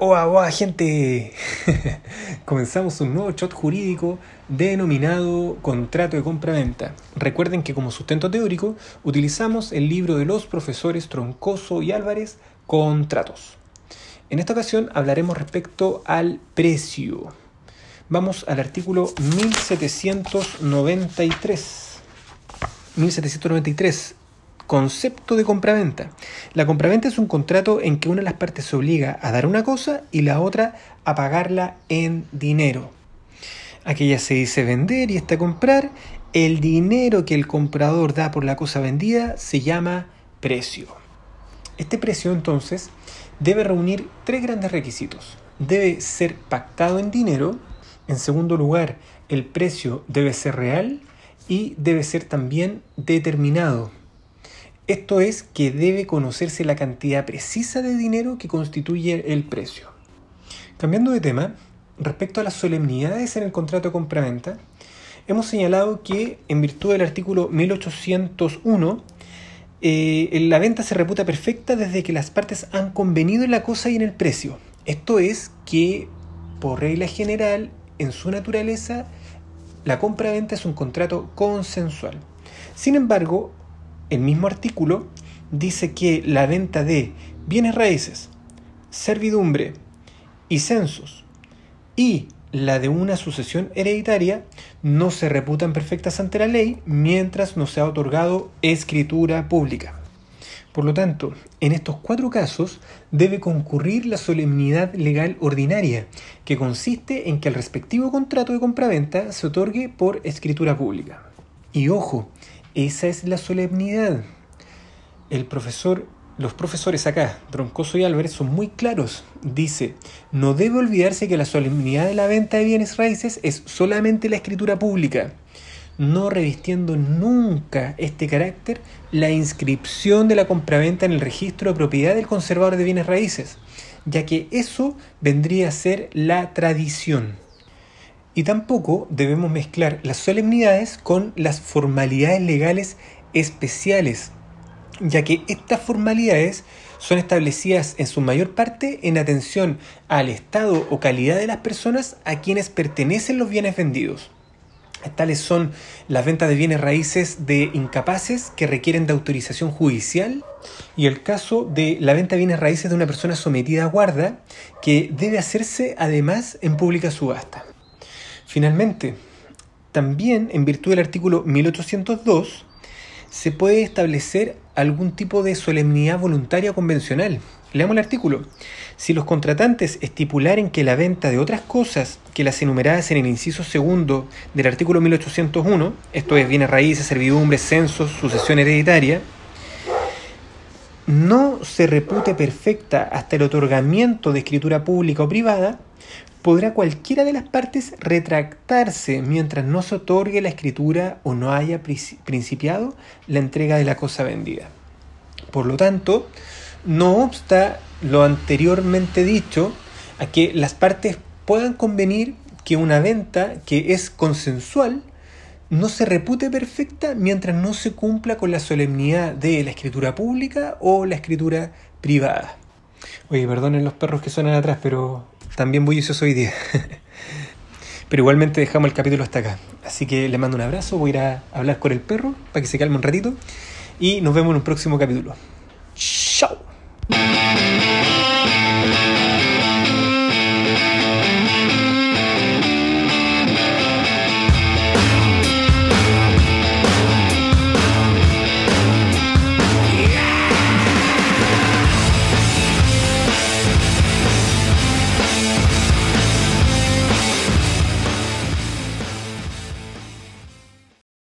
Boa, boa, gente. Comenzamos un nuevo shot jurídico denominado contrato de compra-venta. Recuerden que como sustento teórico utilizamos el libro de los profesores Troncoso y Álvarez, Contratos. En esta ocasión hablaremos respecto al precio. Vamos al artículo 1793. 1793 Concepto de compraventa. La compraventa es un contrato en que una de las partes se obliga a dar una cosa y la otra a pagarla en dinero. Aquella se dice vender y esta comprar. El dinero que el comprador da por la cosa vendida se llama precio. Este precio entonces debe reunir tres grandes requisitos. Debe ser pactado en dinero. En segundo lugar, el precio debe ser real y debe ser también determinado esto es que debe conocerse la cantidad precisa de dinero que constituye el precio. Cambiando de tema, respecto a las solemnidades en el contrato de compraventa, hemos señalado que en virtud del artículo 1801, eh, la venta se reputa perfecta desde que las partes han convenido en la cosa y en el precio. Esto es que, por regla general, en su naturaleza, la compra-venta es un contrato consensual. Sin embargo, el mismo artículo dice que la venta de bienes raíces, servidumbre y censos y la de una sucesión hereditaria no se reputan perfectas ante la ley mientras no se ha otorgado escritura pública. Por lo tanto, en estos cuatro casos debe concurrir la solemnidad legal ordinaria, que consiste en que el respectivo contrato de compraventa se otorgue por escritura pública. Y ojo, esa es la solemnidad. El profesor, los profesores acá, Troncoso y Álvarez, son muy claros. Dice, no debe olvidarse que la solemnidad de la venta de bienes raíces es solamente la escritura pública, no revistiendo nunca este carácter la inscripción de la compraventa en el registro de propiedad del conservador de bienes raíces, ya que eso vendría a ser la tradición. Y tampoco debemos mezclar las solemnidades con las formalidades legales especiales, ya que estas formalidades son establecidas en su mayor parte en atención al estado o calidad de las personas a quienes pertenecen los bienes vendidos. Tales son las ventas de bienes raíces de incapaces que requieren de autorización judicial y el caso de la venta de bienes raíces de una persona sometida a guarda que debe hacerse además en pública subasta. Finalmente, también en virtud del artículo 1802 se puede establecer algún tipo de solemnidad voluntaria convencional. Leamos el artículo. Si los contratantes estipularen que la venta de otras cosas que las enumeradas en el inciso segundo del artículo 1801, esto es bienes raíces, servidumbres, censos, sucesión hereditaria, no se repute perfecta hasta el otorgamiento de escritura pública o privada, podrá cualquiera de las partes retractarse mientras no se otorgue la escritura o no haya principiado la entrega de la cosa vendida. Por lo tanto, no obsta lo anteriormente dicho a que las partes puedan convenir que una venta que es consensual no se repute perfecta mientras no se cumpla con la solemnidad de la escritura pública o la escritura privada. Oye, perdonen los perros que suenan atrás, pero también bullicioso hoy día. Pero igualmente dejamos el capítulo hasta acá. Así que le mando un abrazo, voy a ir a hablar con el perro para que se calme un ratito y nos vemos en un próximo capítulo.